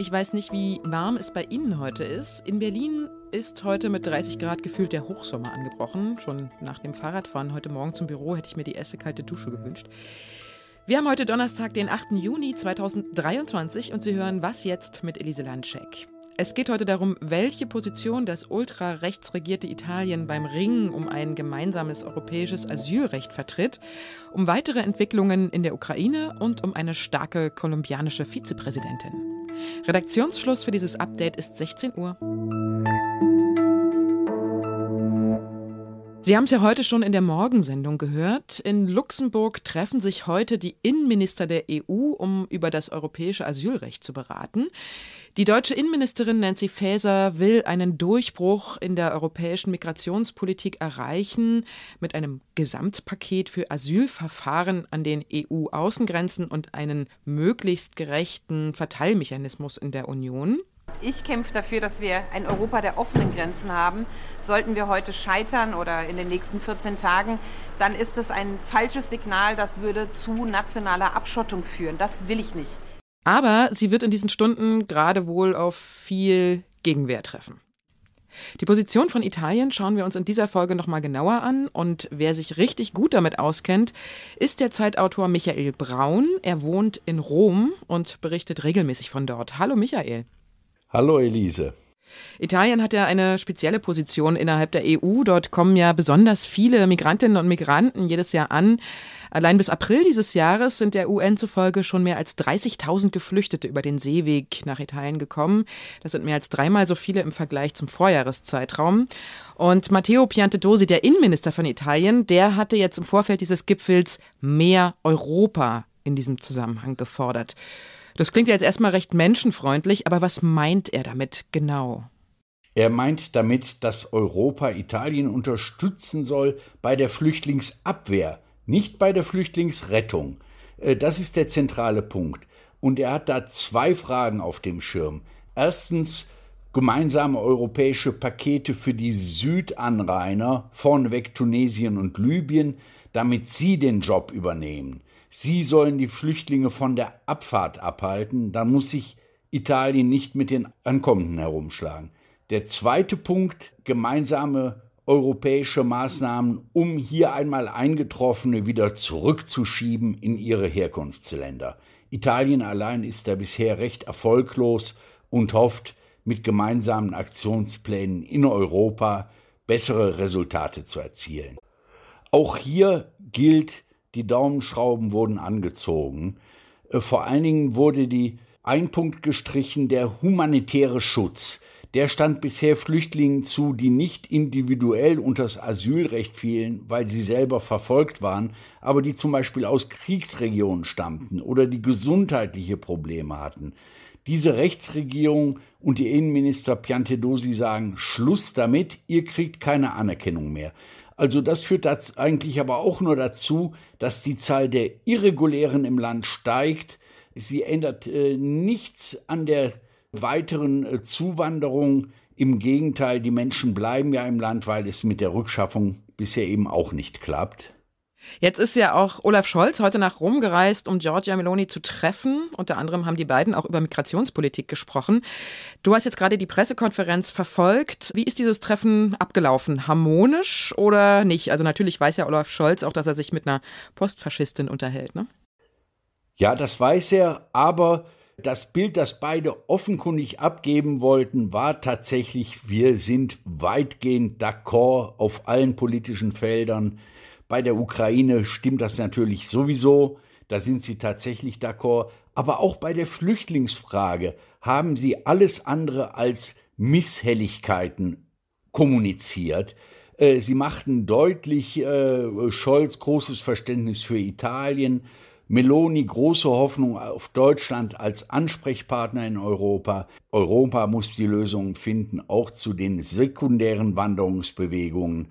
Ich weiß nicht, wie warm es bei Ihnen heute ist. In Berlin ist heute mit 30 Grad gefühlt der Hochsommer angebrochen. Schon nach dem Fahrradfahren heute Morgen zum Büro hätte ich mir die erste kalte Dusche gewünscht. Wir haben heute Donnerstag, den 8. Juni 2023 und Sie hören Was jetzt mit Elise Landschek. Es geht heute darum, welche Position das ultrarechtsregierte Italien beim Ringen um ein gemeinsames europäisches Asylrecht vertritt, um weitere Entwicklungen in der Ukraine und um eine starke kolumbianische Vizepräsidentin. Redaktionsschluss für dieses Update ist 16 Uhr. Sie haben es ja heute schon in der Morgensendung gehört. In Luxemburg treffen sich heute die Innenminister der EU, um über das europäische Asylrecht zu beraten. Die deutsche Innenministerin Nancy Faeser will einen Durchbruch in der europäischen Migrationspolitik erreichen mit einem Gesamtpaket für Asylverfahren an den EU-Außengrenzen und einen möglichst gerechten Verteilmechanismus in der Union. Ich kämpfe dafür, dass wir ein Europa der offenen Grenzen haben. Sollten wir heute scheitern oder in den nächsten 14 Tagen, dann ist das ein falsches Signal, das würde zu nationaler Abschottung führen. Das will ich nicht. Aber sie wird in diesen Stunden gerade wohl auf viel Gegenwehr treffen. Die Position von Italien schauen wir uns in dieser Folge nochmal genauer an. Und wer sich richtig gut damit auskennt, ist der Zeitautor Michael Braun. Er wohnt in Rom und berichtet regelmäßig von dort. Hallo Michael. Hallo Elise. Italien hat ja eine spezielle Position innerhalb der EU. Dort kommen ja besonders viele Migrantinnen und Migranten jedes Jahr an. Allein bis April dieses Jahres sind der UN zufolge schon mehr als 30.000 Geflüchtete über den Seeweg nach Italien gekommen. Das sind mehr als dreimal so viele im Vergleich zum Vorjahreszeitraum. Und Matteo Piantedosi, der Innenminister von Italien, der hatte jetzt im Vorfeld dieses Gipfels mehr Europa in diesem Zusammenhang gefordert. Das klingt ja jetzt erstmal recht menschenfreundlich, aber was meint er damit genau? Er meint damit, dass Europa Italien unterstützen soll bei der Flüchtlingsabwehr, nicht bei der Flüchtlingsrettung. Äh, das ist der zentrale Punkt. Und er hat da zwei Fragen auf dem Schirm. Erstens gemeinsame europäische Pakete für die Südanrainer, vorneweg Tunesien und Libyen, damit sie den Job übernehmen. Sie sollen die Flüchtlinge von der Abfahrt abhalten, dann muss sich Italien nicht mit den Ankommenden herumschlagen. Der zweite Punkt, gemeinsame europäische Maßnahmen, um hier einmal Eingetroffene wieder zurückzuschieben in ihre Herkunftsländer. Italien allein ist da bisher recht erfolglos und hofft, mit gemeinsamen Aktionsplänen in Europa bessere Resultate zu erzielen. Auch hier gilt, die Daumenschrauben wurden angezogen. Äh, vor allen Dingen wurde die ein Punkt gestrichen, der humanitäre Schutz. Der stand bisher Flüchtlingen zu, die nicht individuell unter das Asylrecht fielen, weil sie selber verfolgt waren, aber die zum Beispiel aus Kriegsregionen stammten oder die gesundheitliche Probleme hatten. Diese Rechtsregierung und die Innenminister Piantedosi sagen Schluss damit, ihr kriegt keine Anerkennung mehr. Also das führt eigentlich aber auch nur dazu, dass die Zahl der Irregulären im Land steigt. Sie ändert äh, nichts an der weiteren äh, Zuwanderung. Im Gegenteil, die Menschen bleiben ja im Land, weil es mit der Rückschaffung bisher eben auch nicht klappt. Jetzt ist ja auch Olaf Scholz heute nach Rom gereist, um Giorgia Meloni zu treffen. Unter anderem haben die beiden auch über Migrationspolitik gesprochen. Du hast jetzt gerade die Pressekonferenz verfolgt. Wie ist dieses Treffen abgelaufen? Harmonisch oder nicht? Also natürlich weiß ja Olaf Scholz auch, dass er sich mit einer Postfaschistin unterhält, ne? Ja, das weiß er, aber das Bild, das beide offenkundig abgeben wollten, war tatsächlich, wir sind weitgehend d'accord auf allen politischen Feldern. Bei der Ukraine stimmt das natürlich sowieso, da sind sie tatsächlich d'accord, aber auch bei der Flüchtlingsfrage haben sie alles andere als Misshelligkeiten kommuniziert. Äh, sie machten deutlich äh, Scholz großes Verständnis für Italien, Meloni große Hoffnung auf Deutschland als Ansprechpartner in Europa. Europa muss die Lösungen finden, auch zu den sekundären Wanderungsbewegungen.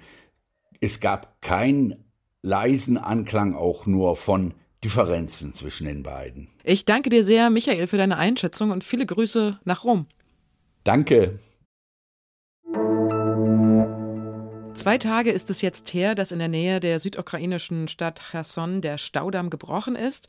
Es gab keinen leisen Anklang auch nur von Differenzen zwischen den beiden. Ich danke dir sehr, Michael, für deine Einschätzung und viele Grüße nach Rom. Danke. Zwei Tage ist es jetzt her, dass in der Nähe der südukrainischen Stadt Cherson der Staudamm gebrochen ist.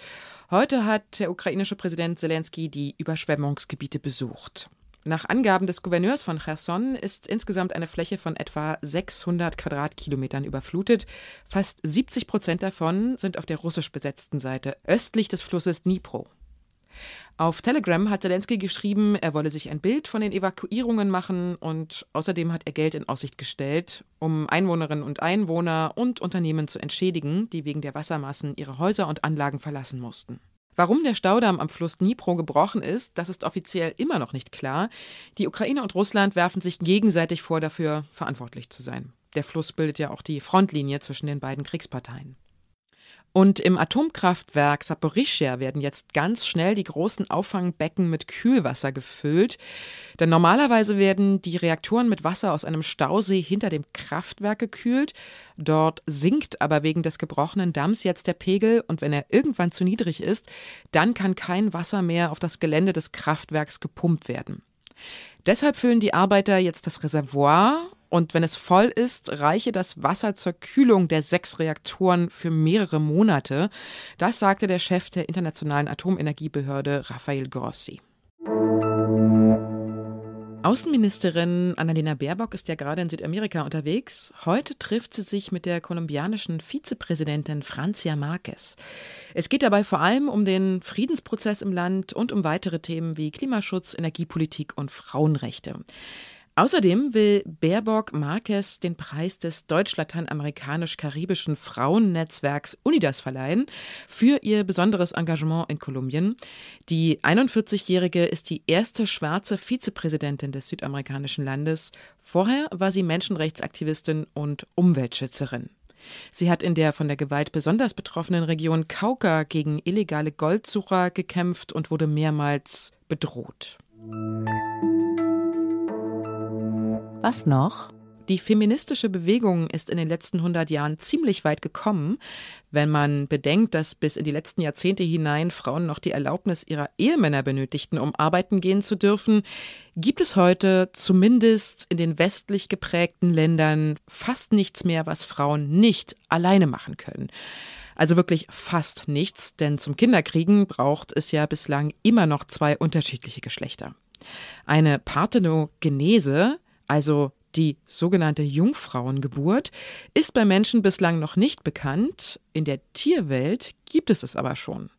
Heute hat der ukrainische Präsident Zelensky die Überschwemmungsgebiete besucht. Nach Angaben des Gouverneurs von Cherson ist insgesamt eine Fläche von etwa 600 Quadratkilometern überflutet. Fast 70 Prozent davon sind auf der russisch besetzten Seite östlich des Flusses Dnipro. Auf Telegram hat Zelensky geschrieben, er wolle sich ein Bild von den Evakuierungen machen und außerdem hat er Geld in Aussicht gestellt, um Einwohnerinnen und Einwohner und Unternehmen zu entschädigen, die wegen der Wassermassen ihre Häuser und Anlagen verlassen mussten. Warum der Staudamm am Fluss Dnipro gebrochen ist, das ist offiziell immer noch nicht klar. Die Ukraine und Russland werfen sich gegenseitig vor, dafür verantwortlich zu sein. Der Fluss bildet ja auch die Frontlinie zwischen den beiden Kriegsparteien. Und im Atomkraftwerk Saporischschja werden jetzt ganz schnell die großen Auffangbecken mit Kühlwasser gefüllt. Denn normalerweise werden die Reaktoren mit Wasser aus einem Stausee hinter dem Kraftwerk gekühlt. Dort sinkt aber wegen des gebrochenen Damms jetzt der Pegel und wenn er irgendwann zu niedrig ist, dann kann kein Wasser mehr auf das Gelände des Kraftwerks gepumpt werden. Deshalb füllen die Arbeiter jetzt das Reservoir und wenn es voll ist, reiche das Wasser zur Kühlung der sechs Reaktoren für mehrere Monate. Das sagte der Chef der Internationalen Atomenergiebehörde Rafael Grossi. Außenministerin Annalena Baerbock ist ja gerade in Südamerika unterwegs. Heute trifft sie sich mit der kolumbianischen Vizepräsidentin Francia Marquez. Es geht dabei vor allem um den Friedensprozess im Land und um weitere Themen wie Klimaschutz, Energiepolitik und Frauenrechte. Außerdem will Baerbock Marquez den Preis des deutsch-lateinamerikanisch-karibischen Frauennetzwerks UNIDAS verleihen für ihr besonderes Engagement in Kolumbien. Die 41-Jährige ist die erste schwarze Vizepräsidentin des südamerikanischen Landes. Vorher war sie Menschenrechtsaktivistin und Umweltschützerin. Sie hat in der von der Gewalt besonders betroffenen Region Cauca gegen illegale Goldsucher gekämpft und wurde mehrmals bedroht. Was noch? Die feministische Bewegung ist in den letzten 100 Jahren ziemlich weit gekommen, wenn man bedenkt, dass bis in die letzten Jahrzehnte hinein Frauen noch die Erlaubnis ihrer Ehemänner benötigten, um arbeiten gehen zu dürfen, gibt es heute zumindest in den westlich geprägten Ländern fast nichts mehr, was Frauen nicht alleine machen können. Also wirklich fast nichts, denn zum Kinderkriegen braucht es ja bislang immer noch zwei unterschiedliche Geschlechter. Eine Parthenogenese, also die sogenannte Jungfrauengeburt ist bei Menschen bislang noch nicht bekannt, in der Tierwelt gibt es es aber schon.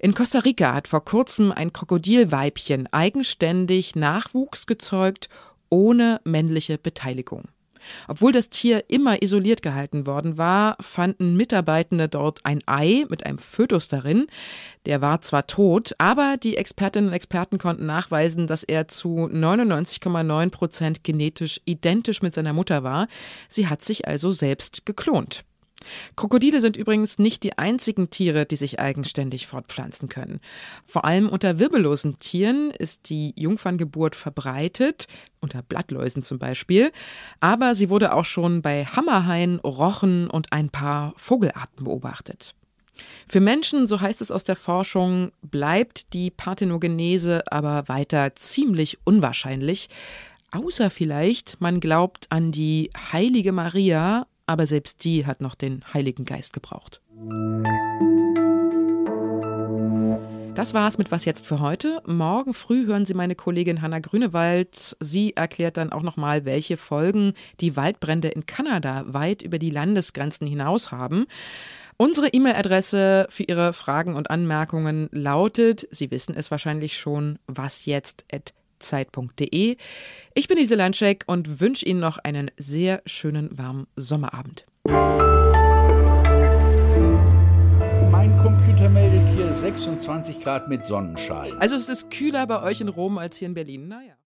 In Costa Rica hat vor kurzem ein Krokodilweibchen eigenständig Nachwuchs gezeugt, ohne männliche Beteiligung. Obwohl das Tier immer isoliert gehalten worden war, fanden Mitarbeitende dort ein Ei mit einem Fötus darin. Der war zwar tot, aber die Expertinnen und Experten konnten nachweisen, dass er zu 99,9 Prozent genetisch identisch mit seiner Mutter war. Sie hat sich also selbst geklont. Krokodile sind übrigens nicht die einzigen Tiere, die sich eigenständig fortpflanzen können. Vor allem unter wirbellosen Tieren ist die Jungferngeburt verbreitet, unter Blattläusen zum Beispiel, aber sie wurde auch schon bei Hammerhaien, Rochen und ein paar Vogelarten beobachtet. Für Menschen, so heißt es aus der Forschung, bleibt die Parthenogenese aber weiter ziemlich unwahrscheinlich, außer vielleicht man glaubt an die heilige Maria aber selbst die hat noch den Heiligen Geist gebraucht. Das war's mit Was jetzt für heute. Morgen früh hören Sie meine Kollegin Hanna Grünewald. Sie erklärt dann auch nochmal, welche Folgen die Waldbrände in Kanada weit über die Landesgrenzen hinaus haben. Unsere E-Mail-Adresse für Ihre Fragen und Anmerkungen lautet, Sie wissen es wahrscheinlich schon, wasjetzt@ zeit.de. Ich bin Lise Landscheck und wünsche Ihnen noch einen sehr schönen warmen Sommerabend. Mein Computer meldet hier 26 Grad mit Sonnenschein. Also es ist kühler bei euch in Rom als hier in Berlin. Naja.